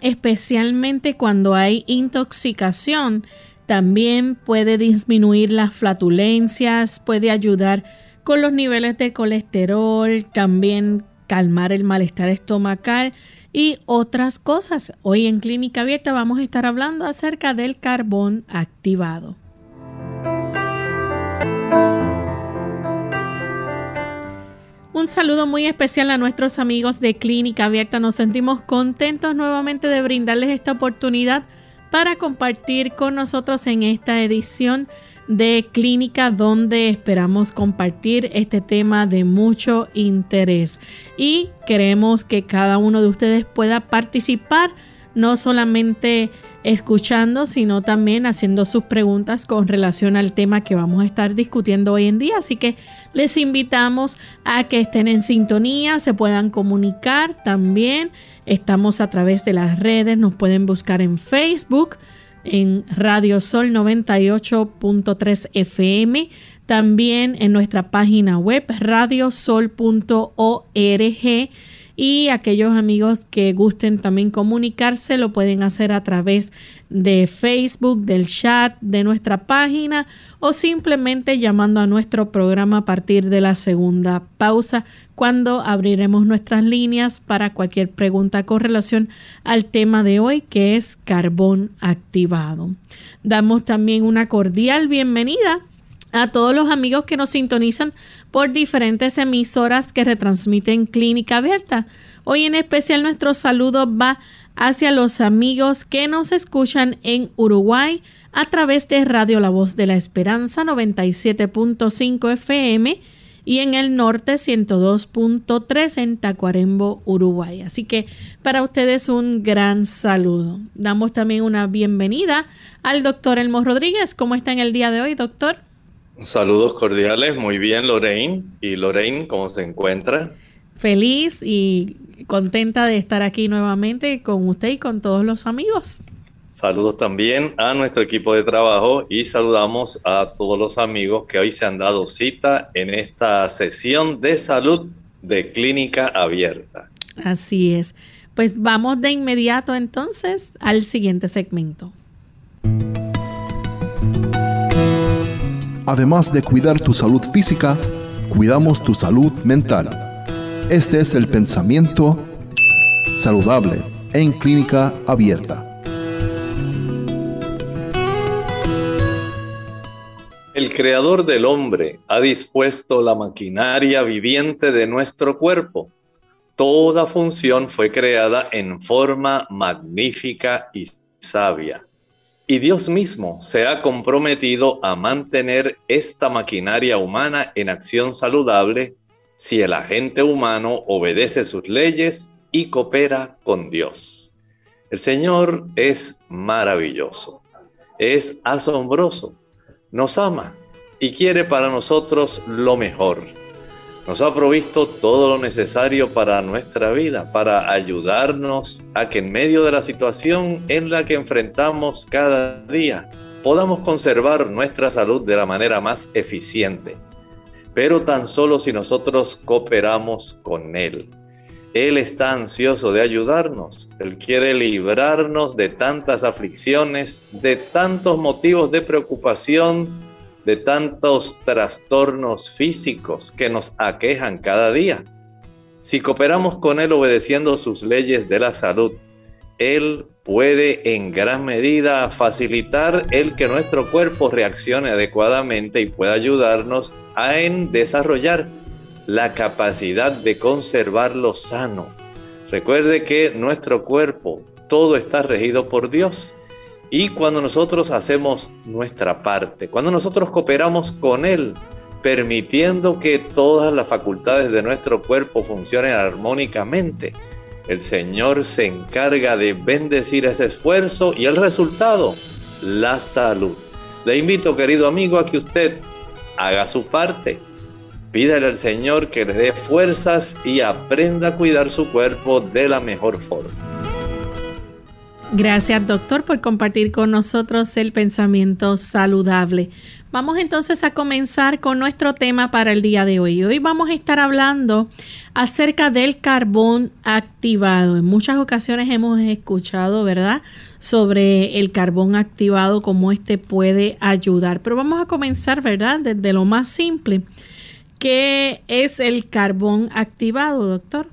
Especialmente cuando hay intoxicación. También puede disminuir las flatulencias, puede ayudar con los niveles de colesterol, también calmar el malestar estomacal y otras cosas. Hoy en Clínica Abierta vamos a estar hablando acerca del carbón activado. Un saludo muy especial a nuestros amigos de Clínica Abierta. Nos sentimos contentos nuevamente de brindarles esta oportunidad para compartir con nosotros en esta edición de Clínica donde esperamos compartir este tema de mucho interés y queremos que cada uno de ustedes pueda participar no solamente escuchando, sino también haciendo sus preguntas con relación al tema que vamos a estar discutiendo hoy en día. Así que les invitamos a que estén en sintonía, se puedan comunicar también. Estamos a través de las redes, nos pueden buscar en Facebook, en Radio Sol 98.3 FM, también en nuestra página web radiosol.org y aquellos amigos que gusten también comunicarse lo pueden hacer a través de Facebook, del chat de nuestra página o simplemente llamando a nuestro programa a partir de la segunda pausa cuando abriremos nuestras líneas para cualquier pregunta con relación al tema de hoy que es carbón activado. Damos también una cordial bienvenida a todos los amigos que nos sintonizan por diferentes emisoras que retransmiten Clínica Abierta. Hoy en especial nuestro saludo va hacia los amigos que nos escuchan en Uruguay a través de Radio La Voz de la Esperanza 97.5 FM y en el norte 102.3 en Tacuarembo, Uruguay. Así que para ustedes un gran saludo. Damos también una bienvenida al doctor Elmo Rodríguez. ¿Cómo está en el día de hoy, doctor? Saludos cordiales, muy bien Lorraine. ¿Y Lorraine cómo se encuentra? Feliz y contenta de estar aquí nuevamente con usted y con todos los amigos. Saludos también a nuestro equipo de trabajo y saludamos a todos los amigos que hoy se han dado cita en esta sesión de salud de clínica abierta. Así es. Pues vamos de inmediato entonces al siguiente segmento. Además de cuidar tu salud física, cuidamos tu salud mental. Este es el pensamiento saludable en clínica abierta. El creador del hombre ha dispuesto la maquinaria viviente de nuestro cuerpo. Toda función fue creada en forma magnífica y sabia. Y Dios mismo se ha comprometido a mantener esta maquinaria humana en acción saludable si el agente humano obedece sus leyes y coopera con Dios. El Señor es maravilloso, es asombroso, nos ama y quiere para nosotros lo mejor nos ha provisto todo lo necesario para nuestra vida, para ayudarnos a que en medio de la situación en la que enfrentamos cada día podamos conservar nuestra salud de la manera más eficiente. Pero tan solo si nosotros cooperamos con Él. Él está ansioso de ayudarnos. Él quiere librarnos de tantas aflicciones, de tantos motivos de preocupación, de tantos trastornos físicos que nos aquejan cada día. Si cooperamos con Él obedeciendo sus leyes de la salud, Él puede en gran medida facilitar el que nuestro cuerpo reaccione adecuadamente y pueda ayudarnos a en desarrollar la capacidad de conservarlo sano. Recuerde que nuestro cuerpo todo está regido por Dios Y cuando nosotros hacemos nuestra parte, cuando nosotros cooperamos con Él, permitiendo que todas las facultades de nuestro cuerpo funcionen armónicamente, el Señor se encarga de bendecir ese esfuerzo y el resultado, la salud. Le invito, querido amigo, a que usted haga su parte. Pídale al Señor que le dé fuerzas y aprenda a cuidar su cuerpo de la mejor forma. Gracias, doctor, por compartir con nosotros el pensamiento saludable. Vamos entonces a comenzar con nuestro tema para el día de hoy. Hoy vamos a estar hablando acerca del carbón activado. En muchas ocasiones hemos escuchado, ¿verdad?, sobre el carbón activado, cómo este puede ayudar. Pero vamos a comenzar, ¿verdad?, desde lo más simple. ¿Qué es el carbón activado, doctor?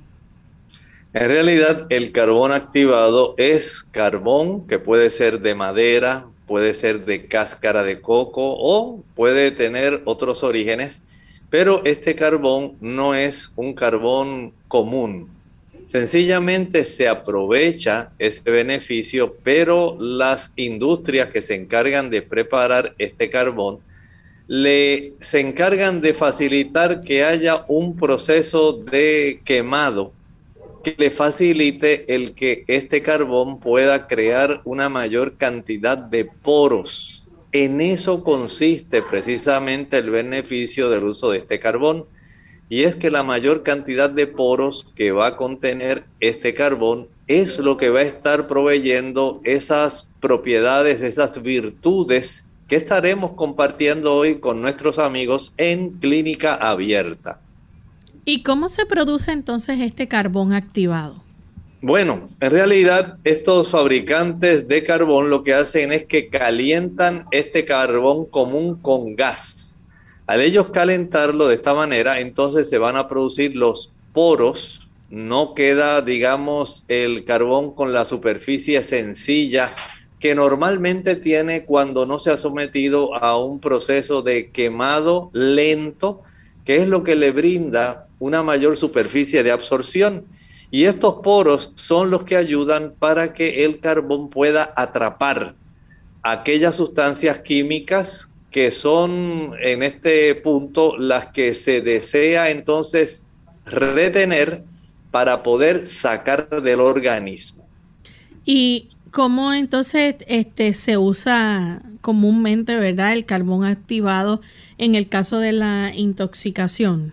En realidad, el carbón activado es carbón que puede ser de madera, puede ser de cáscara de coco o puede tener otros orígenes, pero este carbón no es un carbón común. Sencillamente se aprovecha ese beneficio, pero las industrias que se encargan de preparar este carbón le se encargan de facilitar que haya un proceso de quemado le facilite el que este carbón pueda crear una mayor cantidad de poros. En eso consiste precisamente el beneficio del uso de este carbón. Y es que la mayor cantidad de poros que va a contener este carbón es lo que va a estar proveyendo esas propiedades, esas virtudes que estaremos compartiendo hoy con nuestros amigos en clínica abierta. ¿Y cómo se produce entonces este carbón activado? Bueno, en realidad estos fabricantes de carbón lo que hacen es que calientan este carbón común con gas. Al ellos calentarlo de esta manera, entonces se van a producir los poros. No queda, digamos, el carbón con la superficie sencilla que normalmente tiene cuando no se ha sometido a un proceso de quemado lento, que es lo que le brinda una mayor superficie de absorción. Y estos poros son los que ayudan para que el carbón pueda atrapar aquellas sustancias químicas que son en este punto las que se desea entonces retener para poder sacar del organismo. ¿Y cómo entonces este, se usa comúnmente, verdad, el carbón activado en el caso de la intoxicación?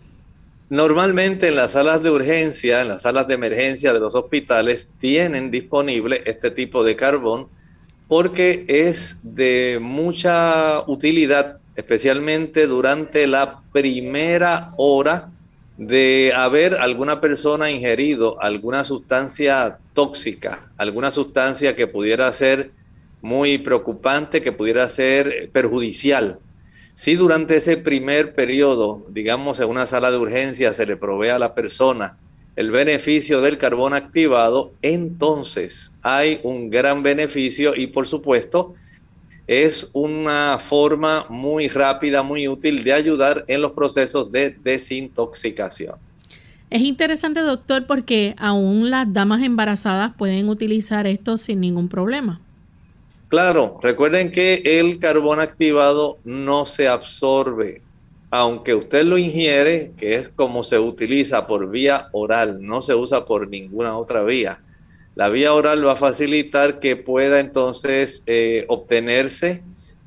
Normalmente en las salas de urgencia, en las salas de emergencia de los hospitales, tienen disponible este tipo de carbón porque es de mucha utilidad, especialmente durante la primera hora de haber alguna persona ingerido alguna sustancia tóxica, alguna sustancia que pudiera ser muy preocupante, que pudiera ser perjudicial. Si durante ese primer periodo, digamos en una sala de urgencia, se le provee a la persona el beneficio del carbón activado, entonces hay un gran beneficio y por supuesto es una forma muy rápida, muy útil de ayudar en los procesos de desintoxicación. Es interesante, doctor, porque aún las damas embarazadas pueden utilizar esto sin ningún problema. Claro, recuerden que el carbón activado no se absorbe, aunque usted lo ingiere, que es como se utiliza por vía oral, no se usa por ninguna otra vía. La vía oral va a facilitar que pueda entonces eh, obtenerse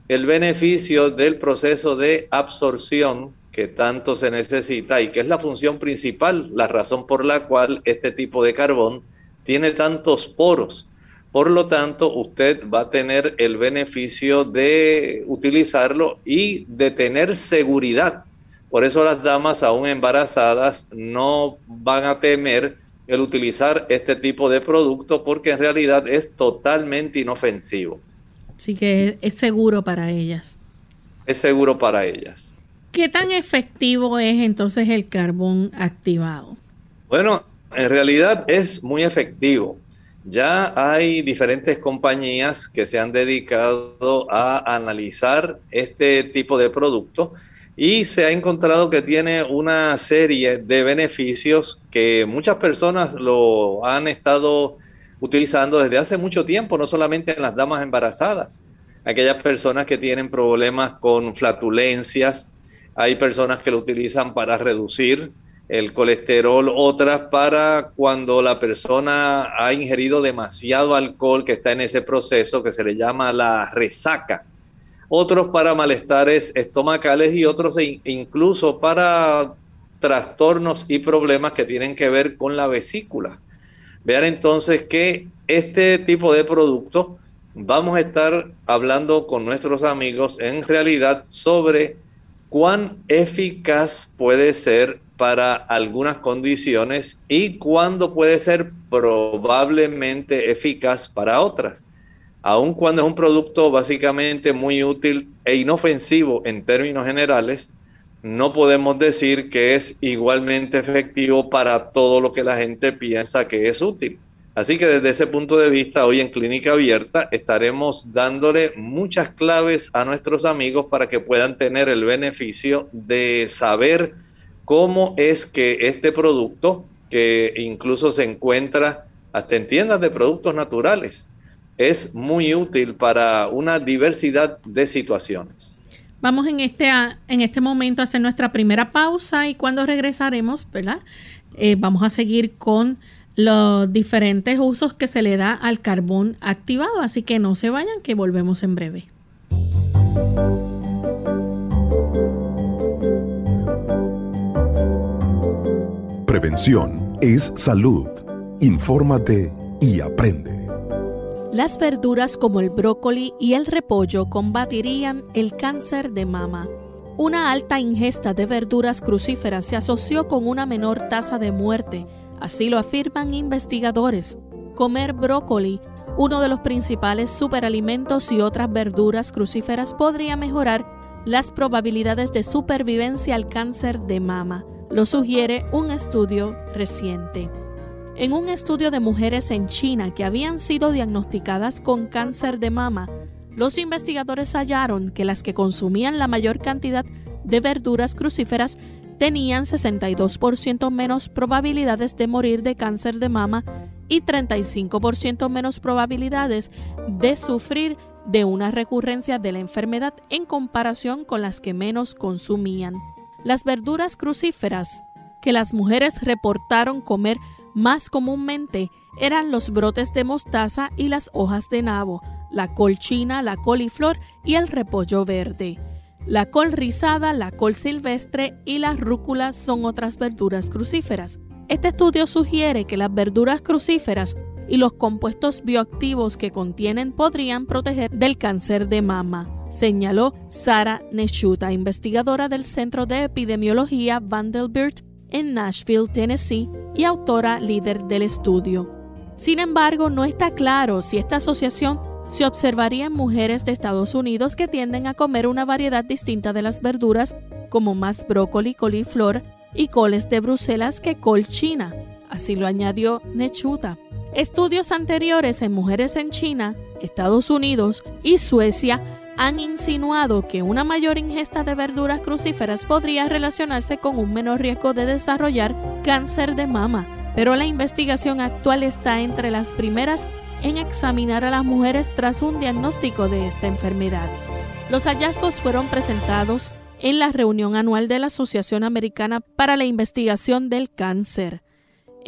el beneficio del proceso de absorción que tanto se necesita y que es la función principal, la razón por la cual este tipo de carbón tiene tantos poros por lo tanto, usted va a tener el beneficio de utilizarlo y de tener seguridad. Por eso las damas aún embarazadas no van a temer el utilizar este tipo de producto porque en realidad es totalmente inofensivo. Así que es seguro para ellas. Es seguro para ellas. ¿Qué tan efectivo es entonces el carbón activado? Bueno, en realidad es muy efectivo. Ya hay diferentes compañías que se han dedicado a analizar este tipo de producto y se ha encontrado que tiene una serie de beneficios que muchas personas lo han estado utilizando desde hace mucho tiempo, no solamente en las damas embarazadas, aquellas personas que tienen problemas con flatulencias, hay personas que lo utilizan para reducir el colesterol, otras para cuando la persona ha ingerido demasiado alcohol que está en ese proceso que se le llama la resaca, otros para malestares estomacales y otros incluso para trastornos y problemas que tienen que ver con la vesícula. Vean entonces que este tipo de producto vamos a estar hablando con nuestros amigos en realidad sobre cuán eficaz puede ser para algunas condiciones y cuándo puede ser probablemente eficaz para otras. Aun cuando es un producto básicamente muy útil e inofensivo en términos generales, no podemos decir que es igualmente efectivo para todo lo que la gente piensa que es útil. Así que desde ese punto de vista, hoy en Clínica Abierta estaremos dándole muchas claves a nuestros amigos para que puedan tener el beneficio de saber cómo es que este producto, que incluso se encuentra hasta en tiendas de productos naturales, es muy útil para una diversidad de situaciones. Vamos en este, en este momento a hacer nuestra primera pausa y cuando regresaremos, ¿verdad? Eh, vamos a seguir con los diferentes usos que se le da al carbón activado. Así que no se vayan, que volvemos en breve. Prevención es salud. Infórmate y aprende. Las verduras como el brócoli y el repollo combatirían el cáncer de mama. Una alta ingesta de verduras crucíferas se asoció con una menor tasa de muerte, así lo afirman investigadores. Comer brócoli, uno de los principales superalimentos y otras verduras crucíferas podría mejorar las probabilidades de supervivencia al cáncer de mama, lo sugiere un estudio reciente. En un estudio de mujeres en China que habían sido diagnosticadas con cáncer de mama, los investigadores hallaron que las que consumían la mayor cantidad de verduras crucíferas tenían 62% menos probabilidades de morir de cáncer de mama y 35% menos probabilidades de sufrir de una recurrencia de la enfermedad en comparación con las que menos consumían. Las verduras crucíferas que las mujeres reportaron comer más comúnmente eran los brotes de mostaza y las hojas de nabo, la col china, la coliflor y el repollo verde. La col rizada, la col silvestre y la rúcula son otras verduras crucíferas. Este estudio sugiere que las verduras crucíferas y los compuestos bioactivos que contienen podrían proteger del cáncer de mama, señaló Sara Neshuta, investigadora del Centro de Epidemiología Vanderbilt en Nashville, Tennessee, y autora líder del estudio. Sin embargo, no está claro si esta asociación se observaría en mujeres de Estados Unidos que tienden a comer una variedad distinta de las verduras, como más brócoli, coliflor y coles de Bruselas que col china. Así lo añadió Nechuta. Estudios anteriores en mujeres en China, Estados Unidos y Suecia han insinuado que una mayor ingesta de verduras crucíferas podría relacionarse con un menor riesgo de desarrollar cáncer de mama, pero la investigación actual está entre las primeras en examinar a las mujeres tras un diagnóstico de esta enfermedad. Los hallazgos fueron presentados en la reunión anual de la Asociación Americana para la Investigación del Cáncer.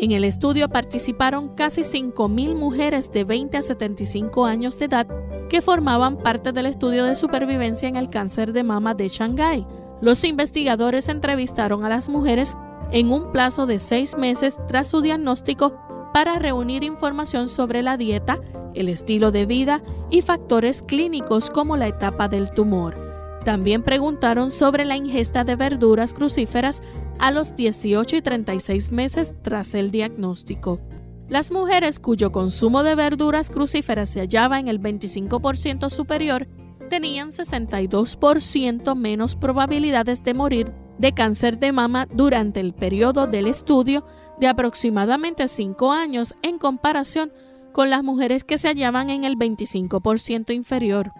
En el estudio participaron casi 5.000 mujeres de 20 a 75 años de edad que formaban parte del estudio de supervivencia en el cáncer de mama de Shanghái. Los investigadores entrevistaron a las mujeres en un plazo de seis meses tras su diagnóstico para reunir información sobre la dieta, el estilo de vida y factores clínicos como la etapa del tumor. También preguntaron sobre la ingesta de verduras crucíferas a los 18 y 36 meses tras el diagnóstico. Las mujeres cuyo consumo de verduras crucíferas se hallaba en el 25% superior tenían 62% menos probabilidades de morir de cáncer de mama durante el periodo del estudio de aproximadamente 5 años en comparación con las mujeres que se hallaban en el 25% inferior.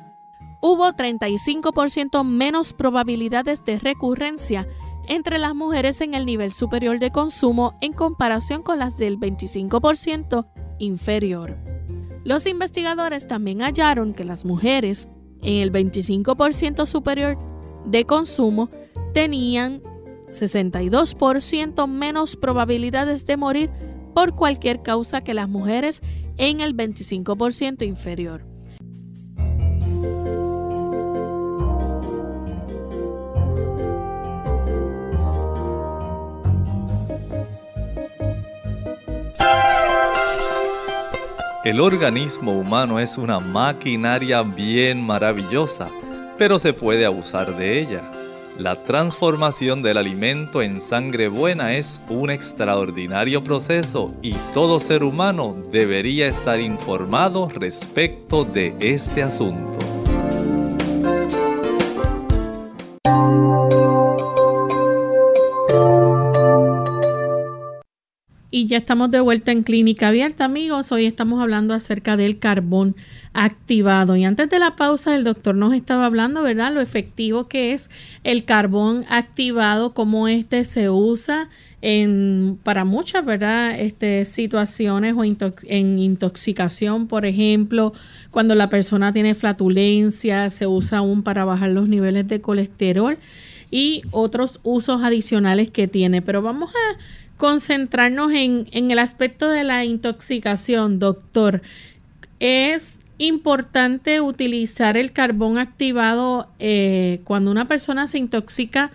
Hubo 35% menos probabilidades de recurrencia entre las mujeres en el nivel superior de consumo en comparación con las del 25% inferior. Los investigadores también hallaron que las mujeres en el 25% superior de consumo tenían 62% menos probabilidades de morir por cualquier causa que las mujeres en el 25% inferior. El organismo humano es una maquinaria bien maravillosa, pero se puede abusar de ella. La transformación del alimento en sangre buena es un extraordinario proceso y todo ser humano debería estar informado respecto de este asunto. Y ya estamos de vuelta en Clínica Abierta, amigos. Hoy estamos hablando acerca del carbón activado. Y antes de la pausa, el doctor nos estaba hablando, ¿verdad? Lo efectivo que es el carbón activado, cómo este se usa en, para muchas, ¿verdad? Este, situaciones o en intoxicación, por ejemplo, cuando la persona tiene flatulencia, se usa aún para bajar los niveles de colesterol y otros usos adicionales que tiene. Pero vamos a concentrarnos en, el aspecto de la intoxicación, doctor. Es importante utilizar el carbón activado eh, cuando una persona se intoxica.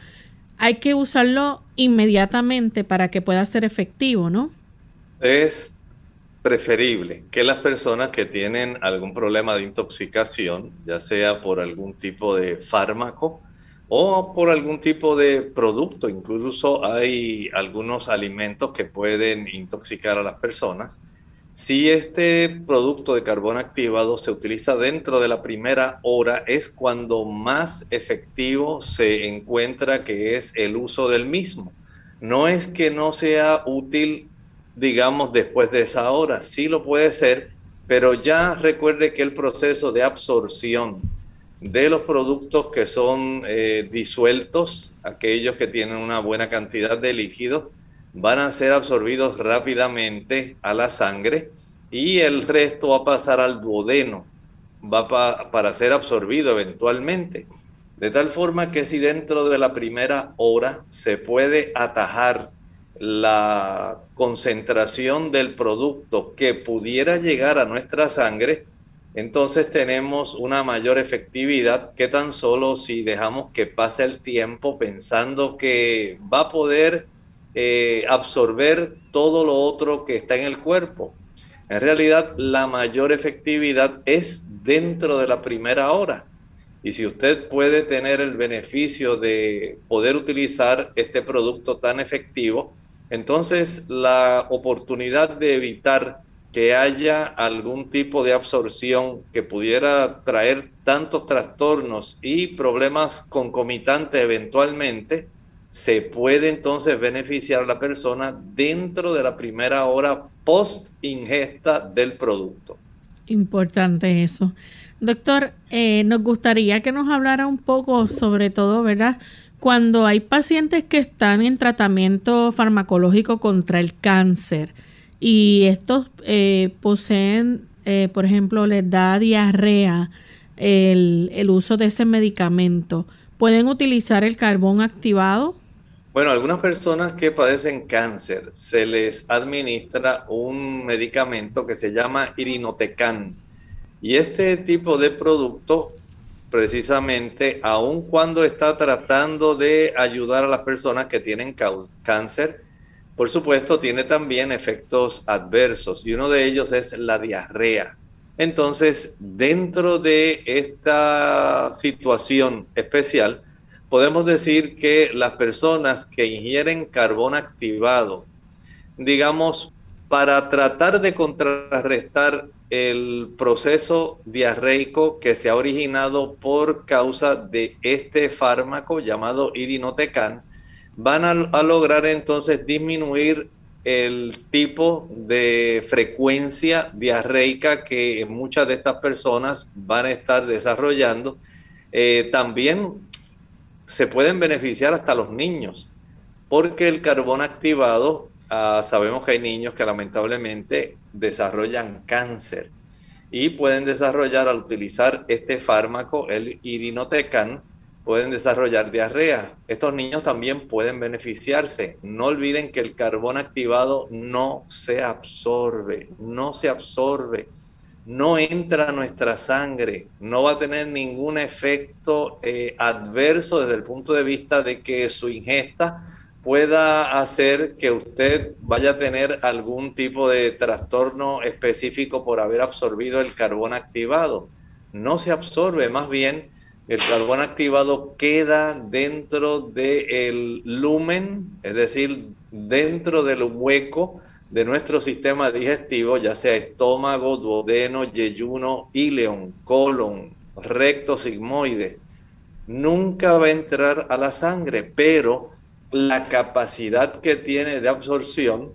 Hay que usarlo inmediatamente para que pueda ser efectivo, ¿no? Es preferible que las personas que tienen algún problema de intoxicación, ya sea por algún tipo de fármaco, o por algún tipo de producto. Incluso hay algunos alimentos que pueden intoxicar a las personas. Si este producto de carbón activado se utiliza dentro de la primera hora, es cuando más efectivo se encuentra que es el uso del mismo. No es que no sea útil, digamos, después de esa hora, sí lo puede ser, pero ya recuerde que el proceso de absorción de los productos que son eh, disueltos, aquellos que tienen una buena cantidad de líquido, van a ser absorbidos rápidamente a la sangre y el resto va a pasar al duodeno, va para ser absorbido eventualmente. De tal forma que si dentro de la primera hora se puede atajar la concentración del producto que pudiera llegar a nuestra sangre, entonces tenemos una mayor efectividad que tan solo si dejamos que pase el tiempo pensando que va a poder eh, absorber todo lo otro que está en el cuerpo. En realidad, la mayor efectividad es dentro de la primera hora. Y si usted puede tener el beneficio de poder utilizar este producto tan efectivo, entonces la oportunidad de evitar que haya algún tipo de absorción que pudiera traer tantos trastornos y problemas concomitantes eventualmente, se puede entonces beneficiar a la persona dentro de la primera hora post ingesta del producto. Importante eso. Doctor, eh, nos gustaría que nos hablara un poco sobre todo, ¿verdad? Cuando hay pacientes que están en tratamiento farmacológico contra el cáncer, y estos eh, poseen, eh, por ejemplo, les da diarrea el, el uso de ese medicamento. ¿Pueden utilizar el carbón activado? Bueno, algunas personas que padecen cáncer se les administra un medicamento que se llama irinotecan. Y este tipo de producto, precisamente, aun cuando está tratando de ayudar a las personas que tienen cáncer, por supuesto, tiene también efectos adversos y uno de ellos es la diarrea. Entonces, dentro de esta situación especial, podemos decir que las personas que ingieren carbón activado, digamos, para tratar de contrarrestar el proceso diarreico que se ha originado por causa de este fármaco llamado irinotecan, van a, lograr entonces disminuir el tipo de frecuencia diarreica que muchas de estas personas van a estar desarrollando. Eh, también se pueden beneficiar hasta los niños, porque el carbón activado ah, sabemos que hay niños que lamentablemente desarrollan cáncer y pueden desarrollar al utilizar este fármaco, el irinotecan, pueden desarrollar diarrea. Estos niños también pueden beneficiarse. No olviden que el carbón activado no se absorbe, no se absorbe, no entra a nuestra sangre, no va a tener ningún efecto eh, adverso desde el punto de vista de que su ingesta pueda hacer que usted vaya a tener algún tipo de trastorno específico por haber absorbido el carbón activado. No se absorbe, más bien el carbón activado queda dentro del lumen, es decir, dentro del hueco de nuestro sistema digestivo, ya sea estómago, duodeno, yeyuno, ileón, colon, recto, sigmoide. Nunca va a entrar a la sangre, pero la capacidad que tiene de absorción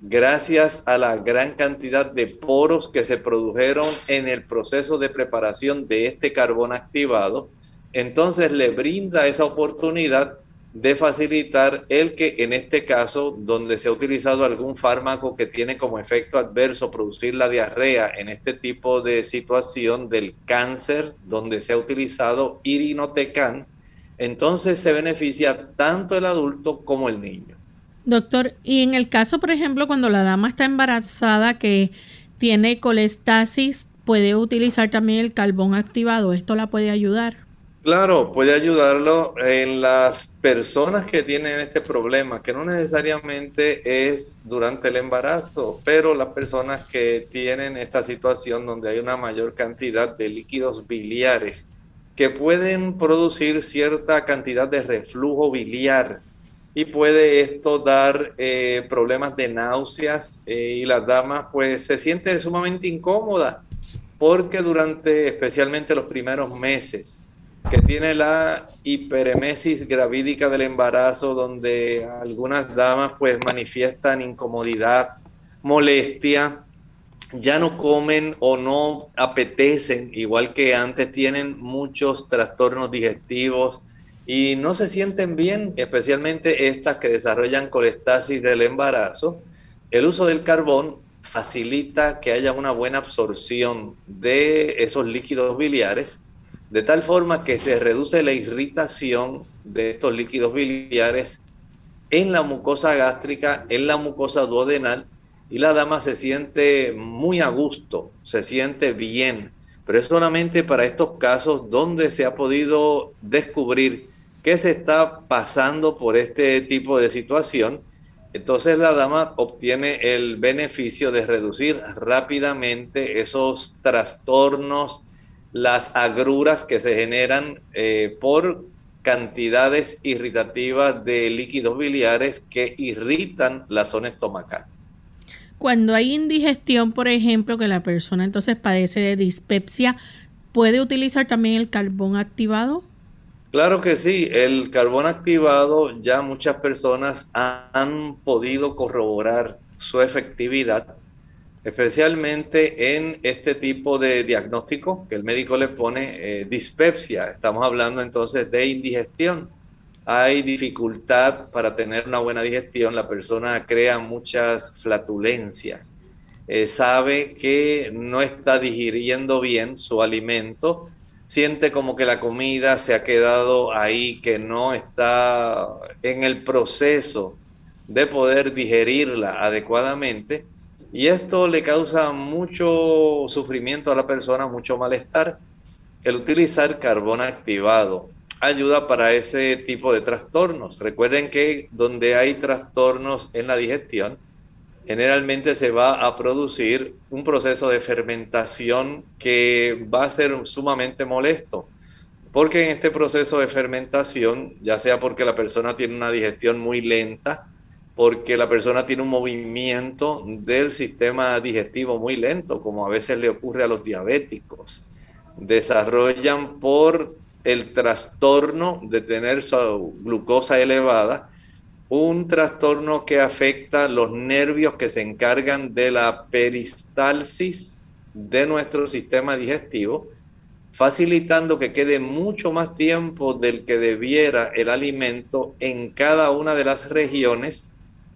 gracias a la gran cantidad de poros que se produjeron en el proceso de preparación de este carbón activado, entonces le brinda esa oportunidad de facilitar el que en este caso, donde se ha utilizado algún fármaco que tiene como efecto adverso producir la diarrea, en este tipo de situación del cáncer, donde se ha utilizado irinotecan, entonces se beneficia tanto el adulto como el niño. Doctor, y en el caso, por ejemplo, cuando la dama está embarazada que tiene colestasis, ¿puede utilizar también el carbón activado? ¿Esto la puede ayudar? Claro, puede ayudarlo en las personas que tienen este problema, que no necesariamente es durante el embarazo, pero las personas que tienen esta situación donde hay una mayor cantidad de líquidos biliares que pueden producir cierta cantidad de reflujo biliar y puede esto dar eh, problemas de náuseas eh, y las damas pues se sienten sumamente incómodas porque durante especialmente los primeros meses que tiene la hiperemesis gravídica del embarazo donde algunas damas pues manifiestan incomodidad, molestia, ya no comen o no apetecen, igual que antes, tienen muchos trastornos digestivos y no se sienten bien, especialmente estas que desarrollan colestasis del embarazo. El uso del carbón facilita que haya una buena absorción de esos líquidos biliares, de tal forma que se reduce la irritación de estos líquidos biliares en la mucosa gástrica, en la mucosa duodenal y la dama se siente muy a gusto, se siente bien, pero es solamente para estos casos donde se ha podido descubrir qué se está pasando por este tipo de situación. Entonces la dama obtiene el beneficio de reducir rápidamente esos trastornos, las agruras que se generan eh, por cantidades irritativas de líquidos biliares que irritan la zona estomacal. Cuando hay indigestión, por ejemplo, que la persona entonces padece de dispepsia, ¿puede utilizar también el carbón activado? Claro que sí, el carbón activado ya muchas personas han podido corroborar su efectividad, especialmente en este tipo de diagnóstico que el médico le pone eh, dispepsia. Estamos hablando entonces de indigestión hay dificultad para tener una buena digestión, la persona crea muchas flatulencias, eh, sabe que no está digiriendo bien su alimento, siente como que la comida se ha quedado ahí, que no está en el proceso de poder digerirla adecuadamente. Y esto le causa mucho sufrimiento a la persona, mucho malestar. El utilizar carbón activado ayuda para ese tipo de trastornos. Recuerden que donde hay trastornos en la digestión, generalmente se va a producir un proceso de fermentación que va a ser sumamente molesto. Porque en este proceso de fermentación, ya sea porque la persona tiene una digestión muy lenta, porque la persona tiene un movimiento del sistema digestivo muy lento, como a veces le ocurre a los diabéticos, desarrollan por el trastorno de tener su glucosa elevada, un trastorno que afecta los nervios que se encargan de la peristalsis de nuestro sistema digestivo, facilitando que quede mucho más tiempo del que debiera el alimento en cada una de las regiones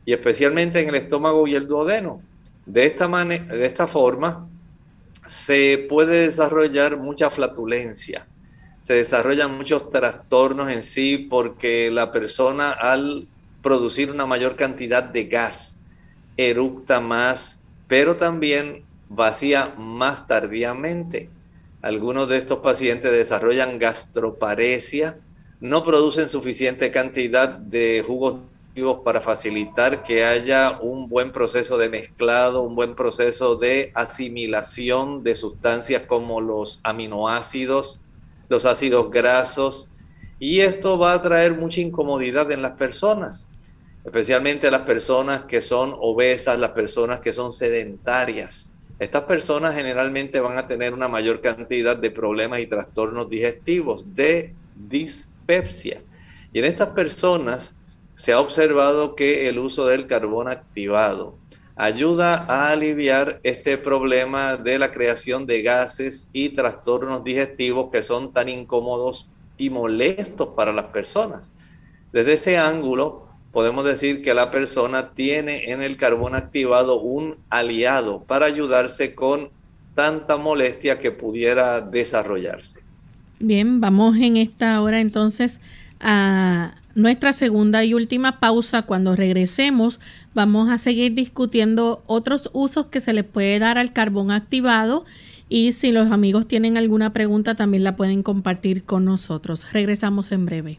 y especialmente en el estómago y el duodeno. De esta, de esta forma se puede desarrollar mucha flatulencia, se desarrollan muchos trastornos en sí porque la persona al producir una mayor cantidad de gas eructa más, pero también vacía más tardíamente. Algunos de estos pacientes desarrollan gastroparesia, no producen suficiente cantidad de jugos para facilitar que haya un buen proceso de mezclado, un buen proceso de asimilación de sustancias como los aminoácidos, los ácidos grasos, y esto va a traer mucha incomodidad en las personas, especialmente las personas que son obesas, las personas que son sedentarias. Estas personas generalmente van a tener una mayor cantidad de problemas y trastornos digestivos, de dispepsia. Y en estas personas se ha observado que el uso del carbón activado ayuda a aliviar este problema de la creación de gases y trastornos digestivos que son tan incómodos y molestos para las personas. Desde ese ángulo, podemos decir que la persona tiene en el carbón activado un aliado para ayudarse con tanta molestia que pudiera desarrollarse. Bien, vamos en esta hora entonces a nuestra segunda y última pausa. Cuando regresemos, vamos a seguir discutiendo otros usos que se le puede dar al carbón activado. Y si los amigos tienen alguna pregunta, también la pueden compartir con nosotros. Regresamos en breve.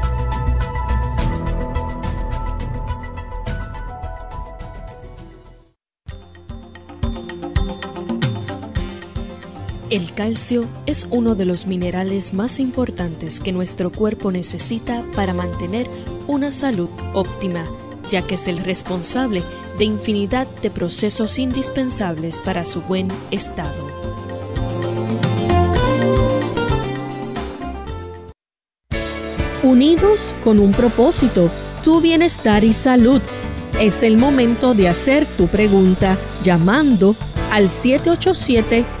El calcio es uno de los minerales más importantes que nuestro cuerpo necesita para mantener una salud óptima, ya que es el responsable de infinidad de procesos indispensables para su buen estado. Unidos con un propósito, tu bienestar y salud. Es el momento de hacer tu pregunta llamando al 787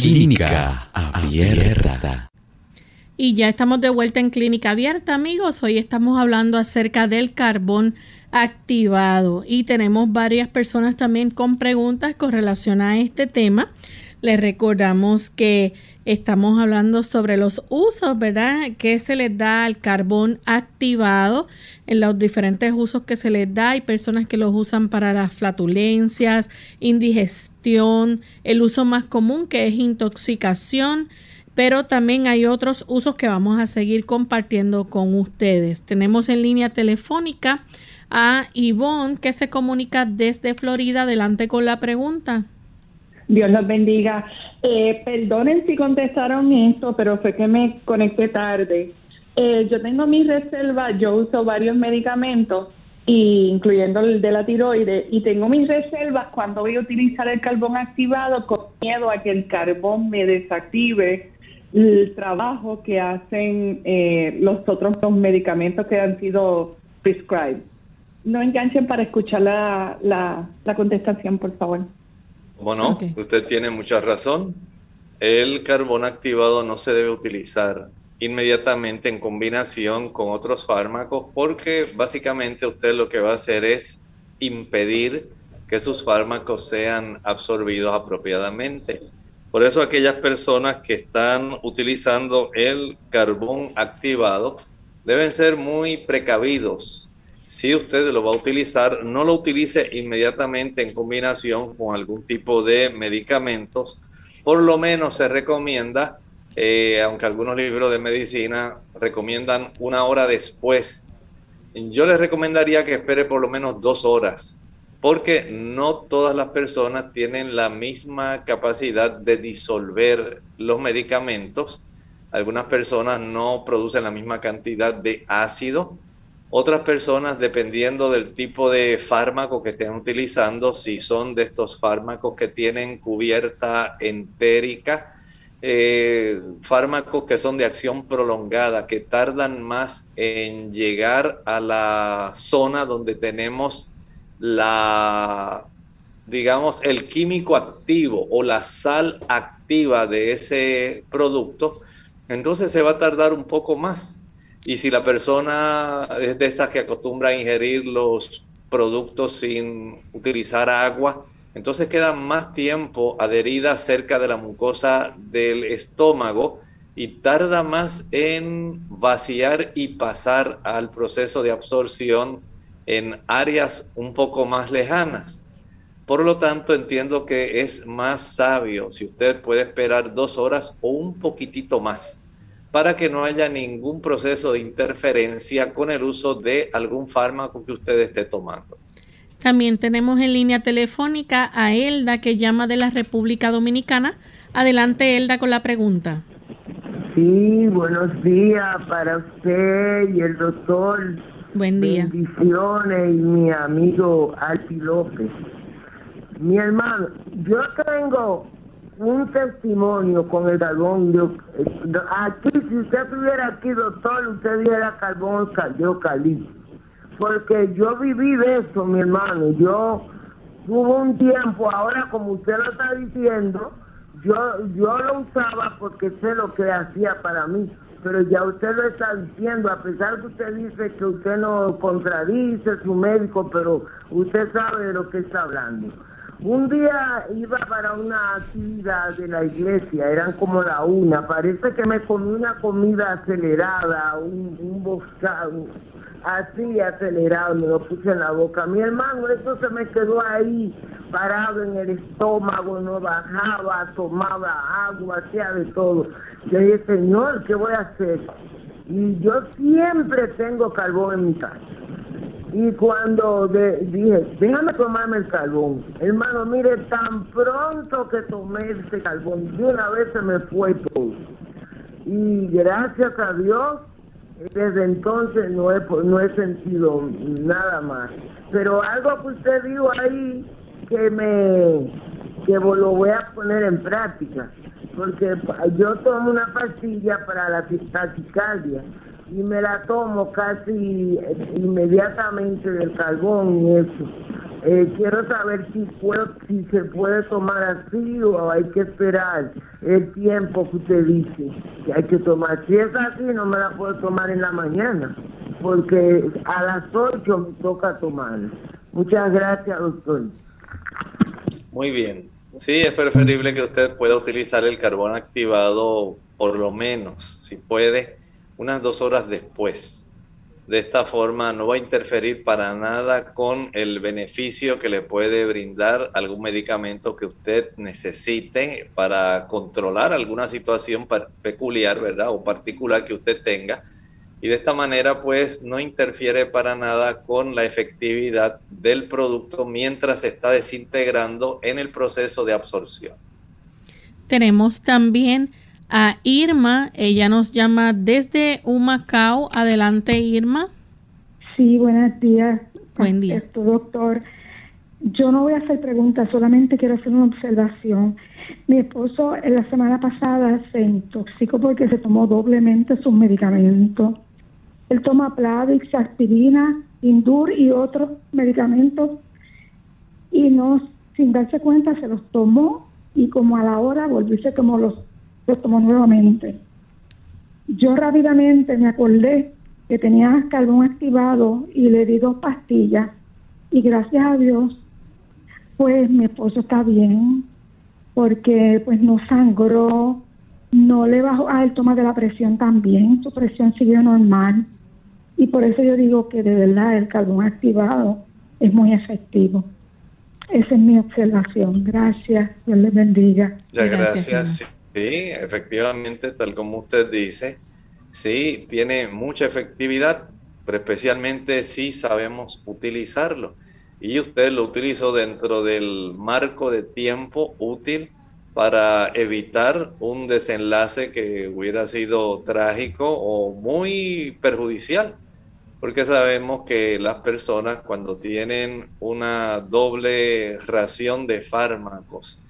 Clínica Abierta. Y ya estamos de vuelta en Clínica Abierta, amigos. Hoy estamos hablando acerca del carbón activado y tenemos varias personas también con preguntas con relación a este tema. Les recordamos que estamos hablando sobre los usos, ¿verdad? Que se les da al carbón activado, en los diferentes usos que se les da. Hay personas que los usan para las flatulencias, indigestión, el uso más común que es intoxicación, pero también hay otros usos que vamos a seguir compartiendo con ustedes. Tenemos en línea telefónica a Ivonne que se comunica desde Florida. Adelante con la pregunta. Dios los bendiga. Eh, perdonen si contestaron esto, pero fue que me conecté tarde. Eh, yo tengo mis reservas, yo uso varios medicamentos, incluyendo el de la tiroides, y tengo mis reservas cuando voy a utilizar el carbón activado con miedo a que el carbón me desactive el trabajo que hacen eh, los otros dos medicamentos que han sido prescribed. No enganchen para escuchar la, la, la contestación, por favor. Bueno, usted tiene mucha razón. El carbón activado no se debe utilizar inmediatamente en combinación con otros fármacos porque básicamente usted lo que va a hacer es impedir que sus fármacos sean absorbidos apropiadamente. Por eso aquellas personas que están utilizando el carbón activado deben ser muy precavidos. Si usted lo va a utilizar, no lo utilice inmediatamente en combinación con algún tipo de medicamentos. Por lo menos se recomienda, eh, aunque algunos libros de medicina recomiendan una hora después, yo les recomendaría que espere por lo menos dos horas porque no todas las personas tienen la misma capacidad de disolver los medicamentos. Algunas personas no producen la misma cantidad de ácido. Otras personas, dependiendo del tipo de fármaco que estén utilizando, si son de estos fármacos que tienen cubierta entérica, eh, fármacos que son de acción prolongada, que tardan más en llegar a la zona donde tenemos la, digamos, el químico activo o la sal activa de ese producto, entonces se va a tardar un poco más. Y si la persona es de estas que acostumbra a ingerir los productos sin utilizar agua, entonces queda más tiempo adherida cerca de la mucosa del estómago y tarda más en vaciar y pasar al proceso de absorción en áreas un poco más lejanas. Por lo tanto, entiendo que es más sabio si usted puede esperar dos horas o un poquitito más para que no haya ningún proceso de interferencia con el uso de algún fármaco que usted esté tomando. También tenemos en línea telefónica a Elda que llama de la República Dominicana. Adelante, Elda, con la pregunta. Sí, buenos días para usted y el doctor. Buen día. Bendiciones y mi amigo Alpi López. Mi hermano, yo tengo un testimonio con el carbón. aquí, si usted estuviera aquí, doctor, usted diera carbón cali. Porque yo viví de eso, mi hermano. Yo hubo un tiempo, ahora como usted lo está diciendo, yo, yo lo usaba porque sé lo que hacía para mí pero ya usted lo está diciendo, a pesar que usted dice que usted no contradice su médico, pero usted sabe de lo que está hablando. Un día iba para una actividad de la iglesia, eran como la una, parece que me comí una comida acelerada, un, un boscado, así acelerado, me lo puse en la boca. Mi hermano, eso se me quedó ahí parado en el estómago, no bajaba, tomaba agua, hacía de todo. Yo dije, Señor, ¿qué voy a hacer? Y yo siempre tengo carbón en mi casa. Y cuando dije, déjame tomarme el carbón. Hermano, mire, tan pronto que tomé ese carbón, de una vez se me fue todo. Y gracias a Dios, desde entonces no he, no he sentido nada más. Pero algo que usted dijo ahí, que me que lo voy a poner en práctica porque yo tomo una pastilla para la taquicardia y me la tomo casi inmediatamente del carbón y eso. Eh, quiero saber si puedo, si se puede tomar así o hay que esperar el tiempo que usted dice que hay que tomar. Si es así, no me la puedo tomar en la mañana, porque a las 8 me toca tomar. Muchas gracias, doctor. Muy bien. Sí, es preferible que usted pueda utilizar el carbón activado por lo menos, si puede, unas dos horas después. De esta forma no va a interferir para nada con el beneficio que le puede brindar algún medicamento que usted necesite para controlar alguna situación peculiar, ¿verdad? O particular que usted tenga y de esta manera pues no interfiere para nada con la efectividad del producto mientras se está desintegrando en el proceso de absorción. Tenemos también a Irma, ella nos llama desde Humacao. Adelante Irma. Sí, buenos días. Buen día. doctor. Yo no voy a hacer preguntas, solamente quiero hacer una observación. Mi esposo en la semana pasada se intoxicó porque se tomó doblemente sus medicamentos él toma Plavix, aspirina, Indur y otros medicamentos y no, sin darse cuenta, se los tomó y como a la hora volvió y se tomó los, los tomó nuevamente. Yo rápidamente me acordé que tenía carbón activado y le di dos pastillas y gracias a Dios, pues mi esposo está bien. porque pues no sangró, no le bajó, ah, el toma de la presión también, su presión siguió normal. Y por eso yo digo que de verdad el carbón activado es muy efectivo. Esa es mi observación. Gracias. Dios les bendiga. Muchas gracias. Sí, efectivamente, tal como usted dice, sí, tiene mucha efectividad, pero especialmente si sabemos utilizarlo. Y usted lo utilizó dentro del marco de tiempo útil para evitar un desenlace que hubiera sido trágico o muy perjudicial, porque sabemos que las personas cuando tienen una doble ración de fármacos,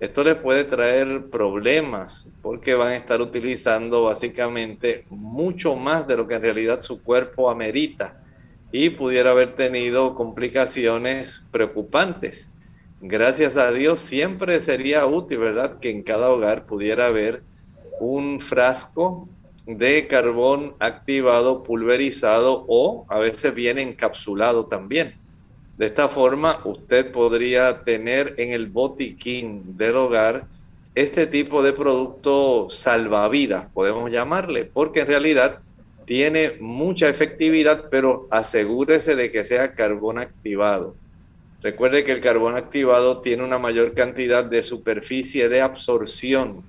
esto les puede traer problemas porque van a estar utilizando básicamente mucho más de lo que en realidad su cuerpo amerita y pudiera haber tenido complicaciones preocupantes gracias a Dios siempre sería útil, ¿verdad? Que en cada hogar pudiera haber un frasco de carbón activado, pulverizado o a veces viene encapsulado también. De esta forma, usted podría tener en el botiquín del hogar este tipo de producto salvavidas, podemos llamarle, porque en realidad tiene mucha efectividad, pero asegúrese de que sea carbón activado. Recuerde que el carbón activado tiene una mayor cantidad de superficie de absorción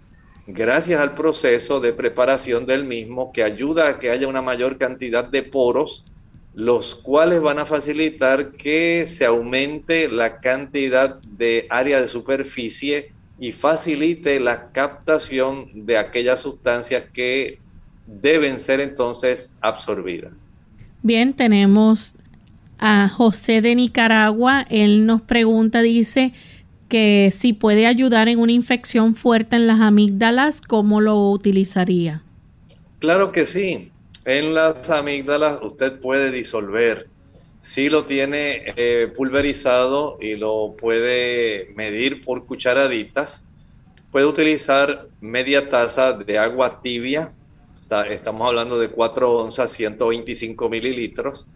gracias al proceso de preparación del mismo que ayuda a que haya una mayor cantidad de poros, los cuales van a facilitar que se aumente la cantidad de área de superficie y facilite la captación de aquellas sustancias que deben ser entonces absorbidas. Bien, tenemos a José de Nicaragua. Él nos pregunta, dice que si puede ayudar en una infección fuerte en las amígdalas, ¿cómo lo utilizaría? Claro que sí. En las amígdalas usted puede disolver. Si lo tiene eh, pulverizado y lo puede medir por cucharaditas, puede utilizar media taza de agua tibia. estamos hablando de 4 onzas, 125 mililitros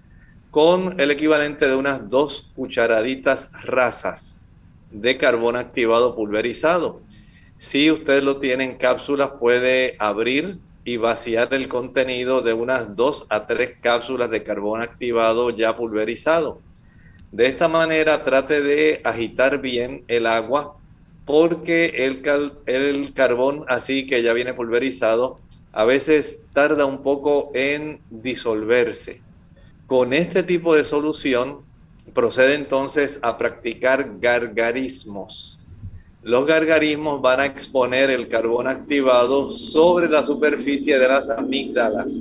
con el equivalente de unas dos cucharaditas rasas de carbón activado pulverizado. Si usted lo tiene en cápsulas, puede abrir y vaciar el contenido de unas dos a tres cápsulas de carbón activado ya pulverizado. De esta manera trate de agitar bien el agua porque el, el carbón así que ya viene pulverizado a veces tarda un poco en disolverse. Con este tipo de solución procede entonces a practicar gargarismos. Los gargarismos van a exponer el carbón activado sobre la superficie de las amígdalas.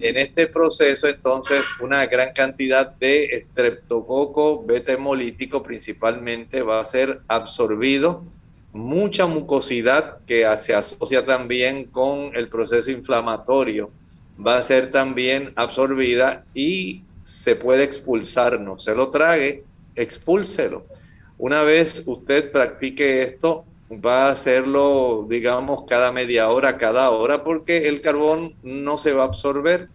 En este proceso, entonces, una gran cantidad de estreptococo beta hemolítico principalmente va a ser absorbido. Mucha mucosidad que se asocia también con el proceso inflamatorio va a ser también absorbida y se puede expulsar, no se lo trague, expúlselo. Una vez usted practique esto, va a hacerlo, digamos, cada media hora, cada hora, porque el carbón no se va a absorber,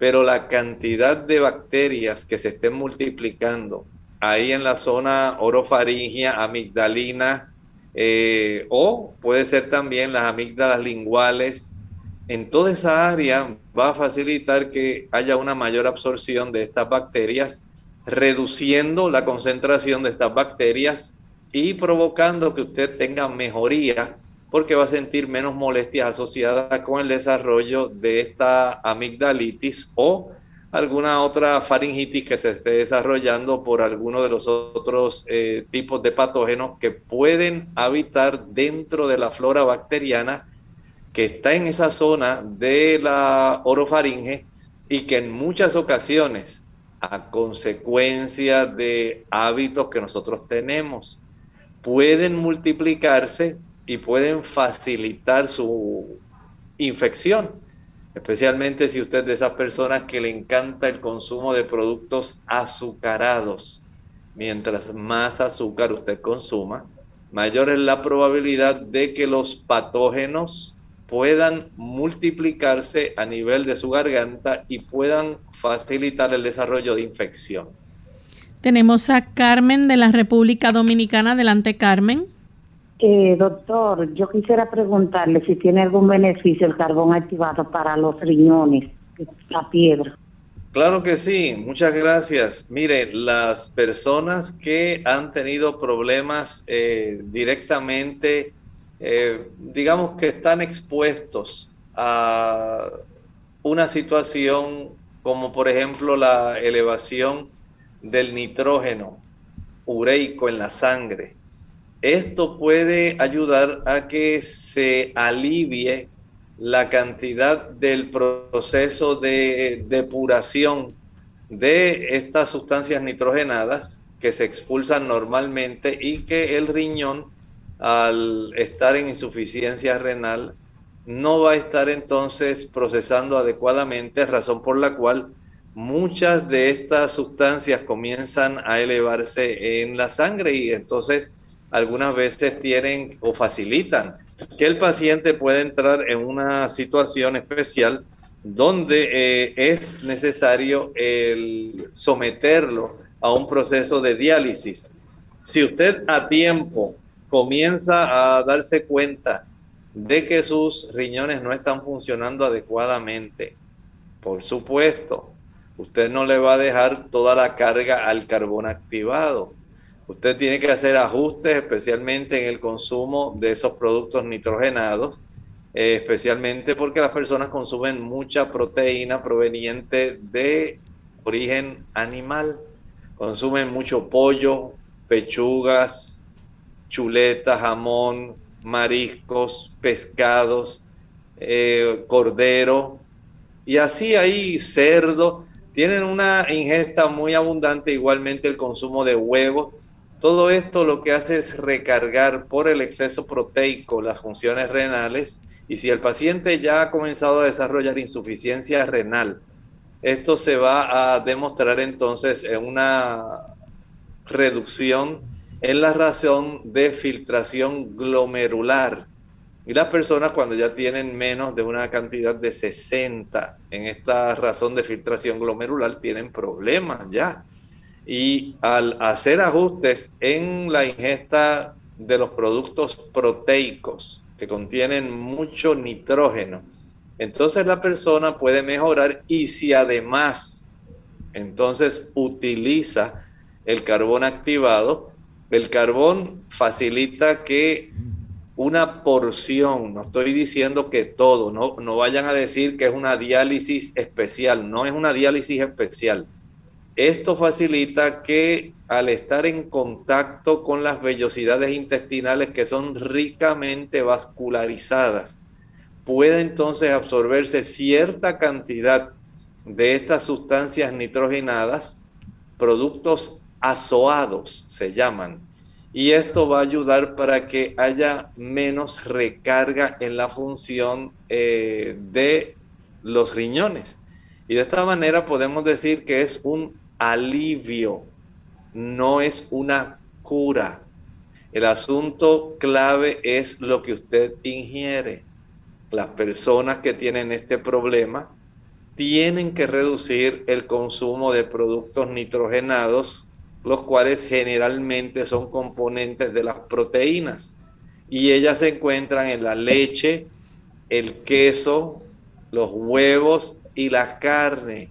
pero la cantidad de bacterias que se estén multiplicando ahí en la zona orofaringia, amigdalina, eh, o puede ser también las amígdalas linguales, en toda esa área va a facilitar que haya una mayor absorción de estas bacterias, reduciendo la concentración de estas bacterias y provocando que usted tenga mejoría porque va a sentir menos molestias asociadas con el desarrollo de esta amigdalitis o alguna otra faringitis que se esté desarrollando por alguno de los otros eh, tipos de patógenos que pueden habitar dentro de la flora bacteriana que está en esa zona de la orofaringe y que en muchas ocasiones, a consecuencia de hábitos que nosotros tenemos, pueden multiplicarse y pueden facilitar su infección, especialmente si usted es de esas personas que le encanta el consumo de productos azucarados. Mientras más azúcar usted consuma, mayor es la probabilidad de que los patógenos puedan multiplicarse a nivel de su garganta y puedan facilitar el desarrollo de infección. Tenemos a Carmen de la República Dominicana. Adelante, Carmen. Eh, doctor, yo quisiera preguntarle si tiene algún beneficio el carbón activado para los riñones, la piedra. Claro que sí, muchas gracias. Mire, las personas que han tenido problemas eh, directamente, eh, digamos que están expuestos a una situación como por ejemplo la elevación del nitrógeno ureico en la sangre. Esto puede ayudar a que se alivie la cantidad del proceso de depuración de estas sustancias nitrogenadas que se expulsan normalmente y que el riñón al estar en insuficiencia renal no va a estar entonces procesando adecuadamente, razón por la cual muchas de estas sustancias comienzan a elevarse en la sangre y entonces algunas veces tienen o facilitan que el paciente puede entrar en una situación especial donde eh, es necesario el someterlo a un proceso de diálisis. Si usted a tiempo comienza a darse cuenta de que sus riñones no están funcionando adecuadamente, por supuesto, usted no le va a dejar toda la carga al carbón activado. Usted tiene que hacer ajustes, especialmente en el consumo de esos productos nitrogenados, eh, especialmente porque las personas consumen mucha proteína proveniente de origen animal. Consumen mucho pollo, pechugas, chuletas, jamón, mariscos, pescados, eh, cordero, y así ahí cerdo. Tienen una ingesta muy abundante, igualmente el consumo de huevos todo esto lo que hace es recargar por el exceso proteico las funciones renales. Y si el paciente ya ha comenzado a desarrollar insuficiencia renal, esto se va a demostrar entonces en una reducción en la razón de filtración glomerular. Y las personas cuando ya tienen menos de una cantidad de 60 en esta razón de filtración glomerular tienen problemas ya y al hacer ajustes en la ingesta de los productos proteicos que contienen mucho nitrógeno, entonces la persona puede mejorar y si además entonces utiliza el carbón activado, el carbón facilita que una porción, no estoy diciendo que todo, no, no vayan a decir que es una diálisis especial, no es una diálisis especial. Esto facilita que al estar en contacto con las vellosidades intestinales que son ricamente vascularizadas, puede entonces absorberse cierta cantidad de estas sustancias nitrogenadas, productos azoados se llaman, y esto va a ayudar para que haya menos recarga en la función eh, de los riñones. Y de esta manera podemos decir que es un alivio, no es una cura. El asunto clave es lo que usted ingiere. Las personas que tienen este problema tienen que reducir el consumo de productos nitrogenados, los cuales generalmente son componentes de las proteínas. Y ellas se encuentran en la leche, el queso, los huevos y la carne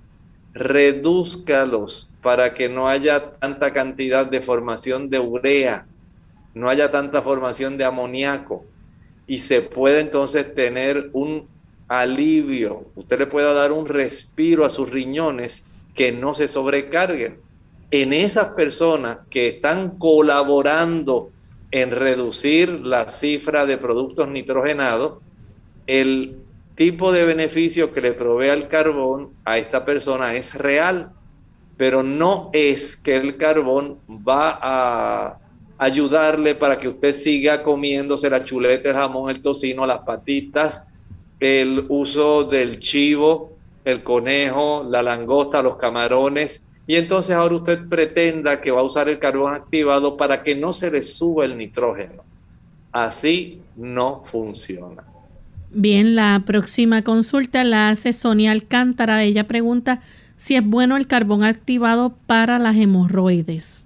redúzcalos para que no haya tanta cantidad de formación de urea, no haya tanta formación de amoníaco y se puede entonces tener un alivio, usted le pueda dar un respiro a sus riñones que no se sobrecarguen. En esas personas que están colaborando en reducir la cifra de productos nitrogenados, el tipo de beneficio que le provee el carbón a esta persona es real, pero no es que el carbón va a ayudarle para que usted siga comiéndose la chuleta, el jamón, el tocino, las patitas, el uso del chivo, el conejo, la langosta, los camarones, y entonces ahora usted pretenda que va a usar el carbón activado para que no se le suba el nitrógeno. Así no funciona. Bien, la próxima consulta la hace Sonia Alcántara. Ella pregunta si es bueno el carbón activado para las hemorroides.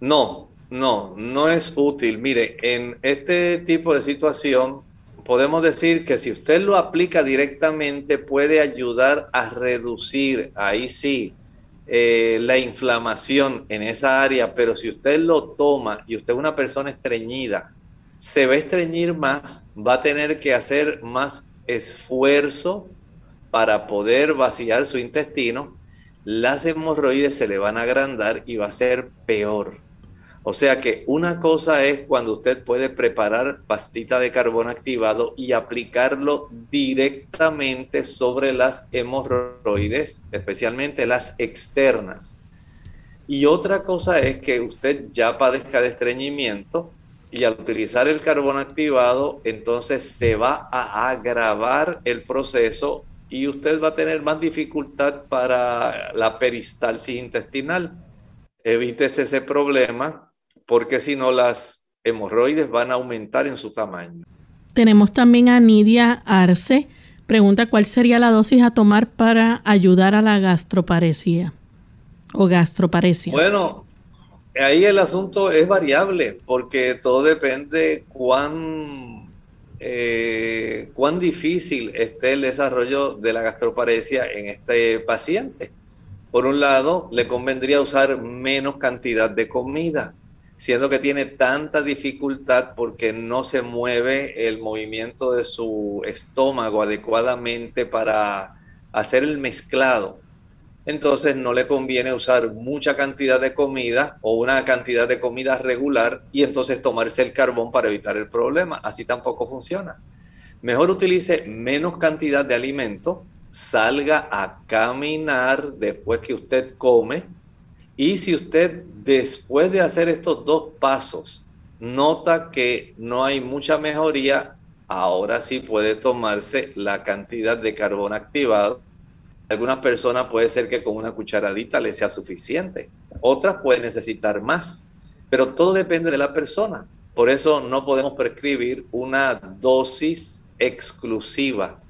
No, No, no es útil. Mire, en este tipo de situación podemos decir que si usted lo aplica directamente puede ayudar a reducir, ahí sí, eh, la inflamación en esa área, pero si usted lo toma y usted es una persona estreñida, se va a estreñir más, va a tener que hacer más esfuerzo para poder vaciar su intestino, las hemorroides se le van a agrandar y va a ser peor. O sea que una cosa es cuando usted puede preparar pastita de carbón activado y aplicarlo directamente sobre las hemorroides, especialmente las externas. Y otra cosa es que usted ya padezca de estreñimiento y al utilizar el carbón activado, entonces se va a agravar el proceso y usted va a tener más dificultad para la peristalsis intestinal. Evítese ese problema porque si no las hemorroides van a aumentar en su tamaño. Tenemos también a Nidia Arce. Pregunta cuál sería la dosis a tomar para ayudar a la gastroparesia o gastroparesia. Bueno, ahí el asunto es variable porque todo depende cuán, eh, cuán difícil esté el desarrollo de la gastroparesia en este paciente. Por un lado, le convendría usar menos cantidad de comida siendo que tiene tanta dificultad porque no se mueve el movimiento de su estómago adecuadamente para hacer el mezclado. Entonces no le conviene usar mucha cantidad de comida o una cantidad de comida regular y entonces tomarse el carbón para evitar el problema. Así tampoco funciona. Mejor utilice menos cantidad de alimento, salga a caminar después que usted come, y si usted después de hacer estos dos pasos nota que no hay mucha mejoría, ahora sí puede tomarse la cantidad de carbón activado. Algunas personas puede ser que con una cucharadita le sea suficiente, otras pueden necesitar más, pero todo depende de la persona. Por eso no podemos prescribir una dosis exclusiva.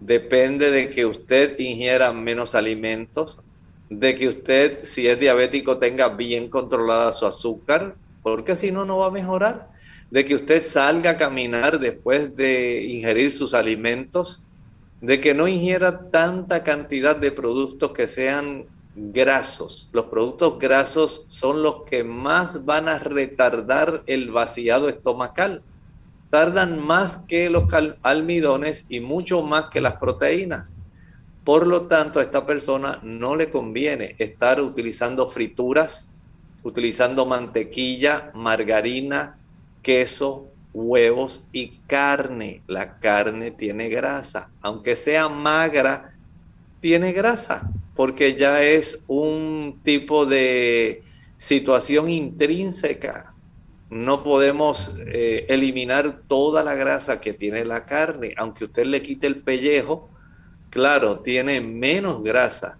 Depende de que usted ingiera menos alimentos, de que usted, si es diabético, tenga bien controlada su azúcar, porque si no, no va a mejorar. De que usted salga a caminar después de ingerir sus alimentos, de que no ingiera tanta cantidad de productos que sean grasos. Los productos grasos son los que más van a retardar el vaciado estomacal. Tardan más que los almidones y mucho más que las proteínas. Por lo tanto, a esta persona no le conviene estar utilizando frituras, utilizando mantequilla, margarina, queso, huevos y carne. La carne tiene grasa, aunque sea magra, tiene grasa, porque ya es un tipo de situación intrínseca. No podemos eh, eliminar toda la grasa que tiene la carne, aunque usted le quite el pellejo, claro, tiene menos grasa,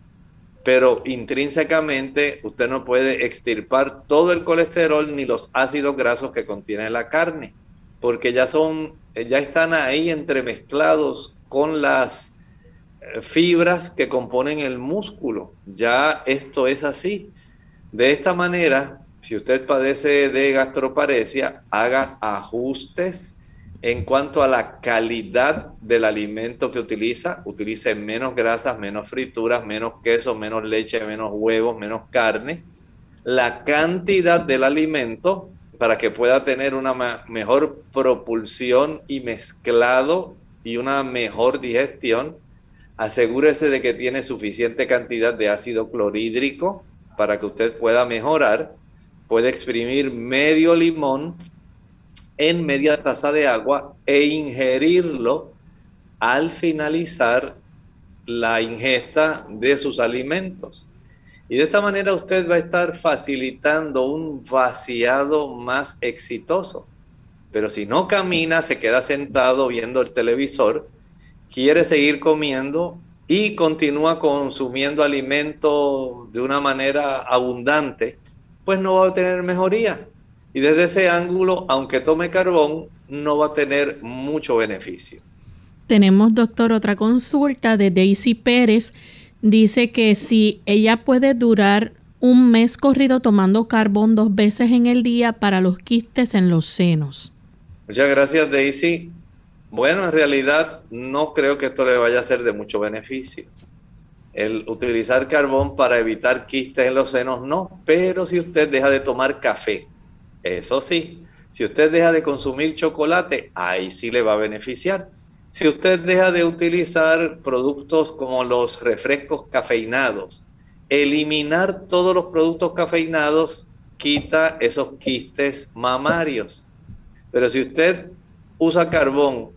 pero intrínsecamente usted no puede extirpar todo el colesterol ni los ácidos grasos que contiene la carne, porque ya son, ya están ahí entremezclados con las eh, fibras que componen el músculo. Ya esto es así. De esta manera, si usted padece de gastroparesia, haga ajustes en cuanto a la calidad del alimento que utiliza, utilice menos grasas, menos frituras, menos queso, menos leche, menos huevos, menos carne. La cantidad del alimento para que pueda tener una mejor propulsión y mezclado y una mejor digestión. Asegúrese de que tiene suficiente cantidad de ácido clorhídrico para que usted pueda mejorar. Puede exprimir medio limón en media taza de agua e ingerirlo al finalizar la ingesta de sus alimentos. Y de esta manera usted va a estar facilitando un vaciado más exitoso. Pero si no camina, se queda sentado viendo el televisor, quiere seguir comiendo y continúa consumiendo alimento de una manera abundante, pues no va a tener mejoría. Y desde ese ángulo, aunque tome carbón, no va a tener mucho beneficio. Tenemos, doctor, otra consulta de Daisy Pérez. Dice que si ella puede durar un mes corrido tomando carbón dos veces en el día para los quistes en los senos. Muchas gracias, Daisy. Bueno, en realidad no creo que esto le vaya a ser de mucho beneficio. El utilizar carbón para evitar quistes en los senos, no. Pero si usted deja de tomar café, eso sí. Si usted deja de consumir chocolate, ahí sí le va a beneficiar. Si usted deja de utilizar productos como los refrescos cafeinados, eliminar todos los productos cafeinados quita esos quistes mamarios. Pero si usted usa carbón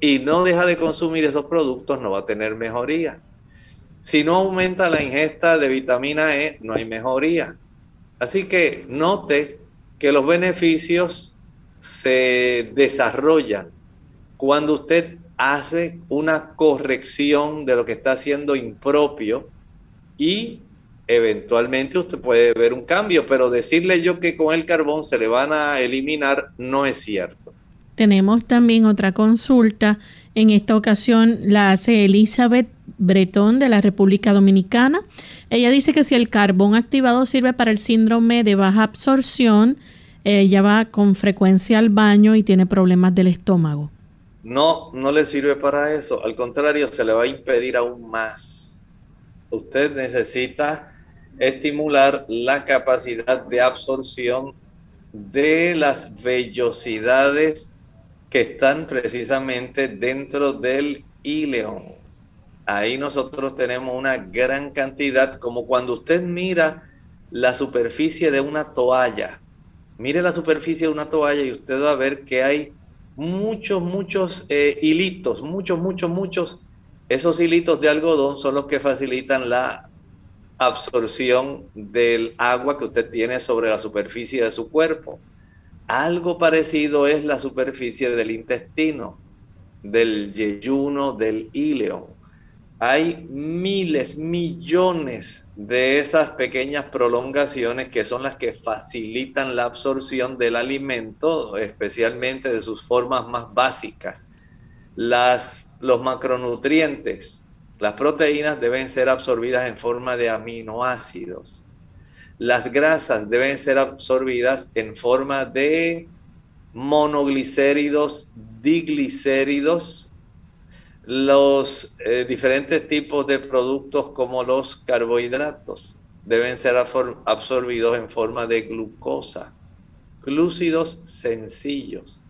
y no deja de consumir esos productos, no va a tener mejoría. Si no aumenta la ingesta de vitamina E, no hay mejoría. Así que note que los beneficios se desarrollan cuando usted hace una corrección de lo que está haciendo impropio y eventualmente usted puede ver un cambio, pero decirle yo que con el carbón se le van a eliminar no es cierto. Tenemos también otra consulta. En esta ocasión la hace Elizabeth Bretón de la República Dominicana. Ella dice que si el carbón activado sirve para el síndrome de baja absorción, ella va con frecuencia al baño y tiene problemas del estómago. No, no le sirve para eso. Al contrario, se le va a impedir aún más. Usted necesita estimular la capacidad de absorción de las vellosidades que están precisamente dentro del ileón. Ahí nosotros tenemos una gran cantidad, como cuando usted mira la superficie de una toalla. Mire la superficie de una toalla y usted va a ver que hay muchos, muchos eh, hilitos, muchos, muchos, muchos. Esos hilitos de algodón son los que facilitan la absorción del agua que usted tiene sobre la superficie de su cuerpo. Algo parecido es la superficie del intestino, del yeyuno, del íleo hay miles, millones de esas pequeñas prolongaciones que son las que facilitan la absorción del alimento, especialmente de sus formas más básicas. Las, los macronutrientes, las proteínas deben ser absorbidas en forma de aminoácidos. Las grasas deben ser absorbidas en forma de monoglicéridos, diglicéridos, los eh, diferentes tipos de productos como los carbohidratos deben ser absorbidos en forma de glucosa, glúcidos sencillos.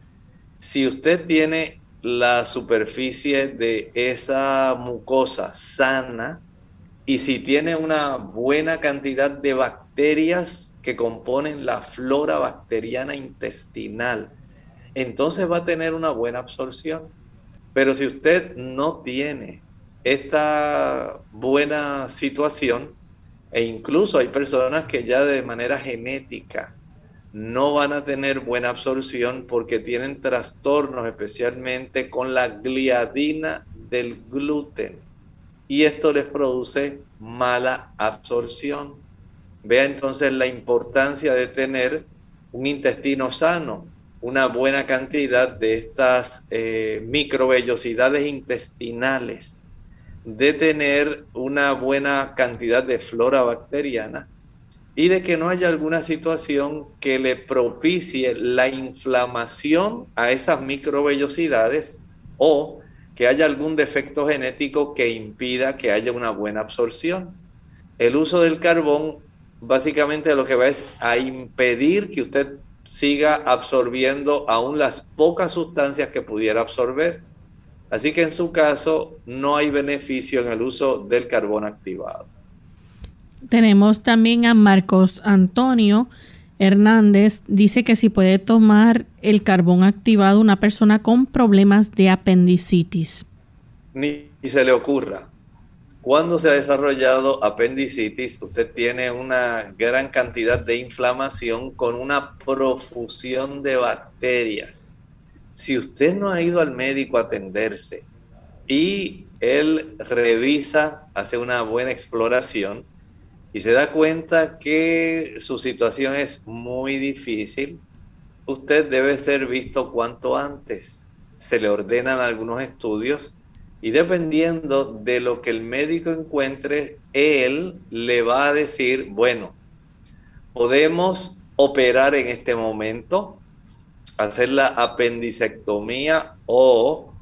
Si usted tiene la superficie de esa mucosa sana y si tiene una buena cantidad de bacterias que componen la flora bacteriana intestinal, entonces va a tener una buena absorción. Pero si usted no tiene esta buena situación, e incluso hay personas que ya de manera genética no van a tener buena absorción porque tienen trastornos especialmente con la gliadina del gluten. Y esto les produce mala absorción. Vea entonces la importancia de tener un intestino sano, una buena cantidad de estas eh, microvellosidades intestinales, de tener una buena cantidad de flora bacteriana y de que no haya alguna situación que le propicie la inflamación a esas microvellosidades o que haya algún defecto genético que impida que haya una buena absorción. El uso del carbón básicamente lo que va es a impedir que usted siga absorbiendo aún las pocas sustancias que pudiera absorber. Así que en su caso no hay beneficio en el uso del carbón activado. Tenemos también a Marcos Antonio Hernández. Dice que si puede tomar el carbón activado una persona con problemas de apendicitis. Ni se le ocurra. Cuando se ha desarrollado apendicitis, usted tiene una gran cantidad de inflamación con una profusión de bacterias. Si usted no ha ido al médico a atenderse y él revisa, hace una buena exploración y se da cuenta que su situación es muy difícil, usted debe ser visto cuanto antes. Se le ordenan algunos estudios y dependiendo de lo que el médico encuentre, él le va a decir, bueno, podemos operar en este momento, hacer la apendicectomía o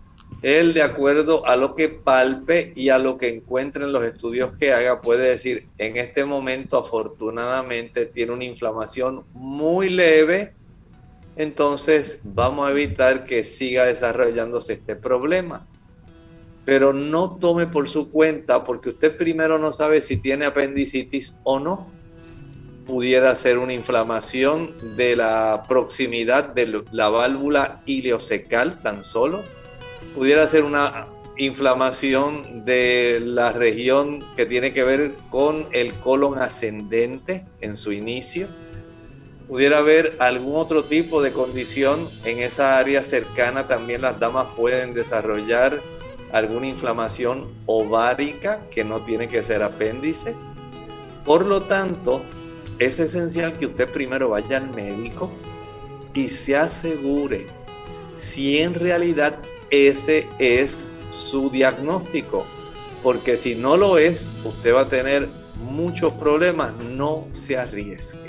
él de acuerdo a lo que palpe y a lo que encuentre en los estudios que haga puede decir en este momento afortunadamente tiene una inflamación muy leve entonces vamos a evitar que siga desarrollándose este problema pero no tome por su cuenta porque usted primero no sabe si tiene apendicitis o no pudiera ser una inflamación de la proximidad de la válvula ileocecal tan solo pudiera ser una inflamación de la región que tiene que ver con el colon ascendente en su inicio. Pudiera haber algún otro tipo de condición en esa área cercana. También las damas pueden desarrollar alguna inflamación ovárica que no tiene que ser apéndice. Por lo tanto, es esencial que usted primero vaya al médico y se asegure si en realidad ese es su diagnóstico. Porque si no lo es, usted va a tener muchos problemas. No se arriesgue.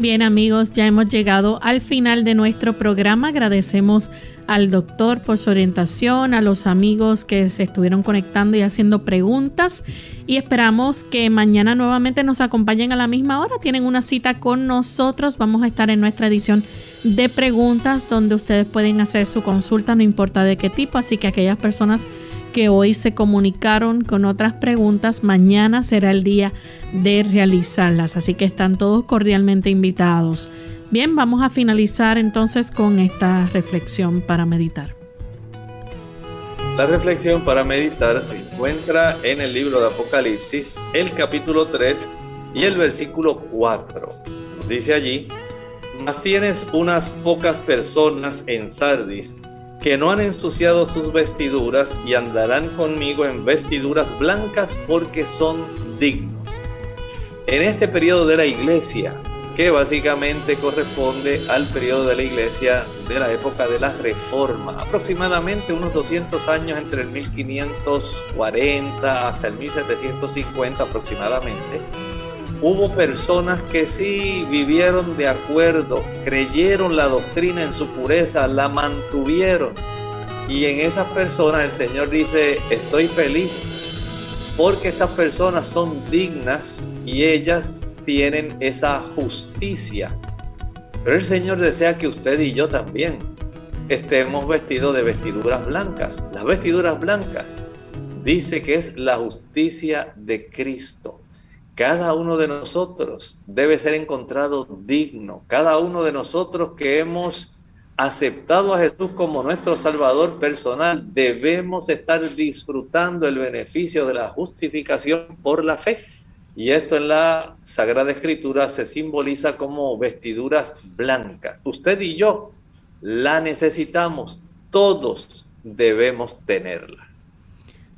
Bien amigos, ya hemos llegado al final de nuestro programa. Agradecemos al doctor por su orientación, a los amigos que se estuvieron conectando y haciendo preguntas y esperamos que mañana nuevamente nos acompañen a la misma hora. Tienen una cita con nosotros. Vamos a estar en nuestra edición de preguntas donde ustedes pueden hacer su consulta, no importa de qué tipo. Así que aquellas personas que hoy se comunicaron con otras preguntas, mañana será el día de realizarlas. Así que están todos cordialmente invitados. Bien, vamos a finalizar entonces con esta reflexión para meditar. La reflexión para meditar se encuentra en el libro de Apocalipsis, el capítulo 3 y el versículo 4. Dice allí, mas tienes unas pocas personas en Sardis que no han ensuciado sus vestiduras y andarán conmigo en vestiduras blancas porque son dignos. En este periodo de la iglesia, que básicamente corresponde al periodo de la iglesia de la época de la reforma, aproximadamente unos 200 años entre el 1540 hasta el 1750 aproximadamente, hubo personas que sí vivieron de acuerdo, creyeron la doctrina en su pureza, la mantuvieron. Y en esas personas el Señor dice, estoy feliz porque estas personas son dignas y ellas tienen esa justicia. Pero el Señor desea que usted y yo también estemos vestidos de vestiduras blancas. Las vestiduras blancas dice que es la justicia de Cristo. Cada uno de nosotros debe ser encontrado digno. Cada uno de nosotros que hemos aceptado a Jesús como nuestro Salvador personal, debemos estar disfrutando el beneficio de la justificación por la fe. Y esto en la Sagrada Escritura se simboliza como vestiduras blancas. Usted y yo la necesitamos, todos debemos tenerla.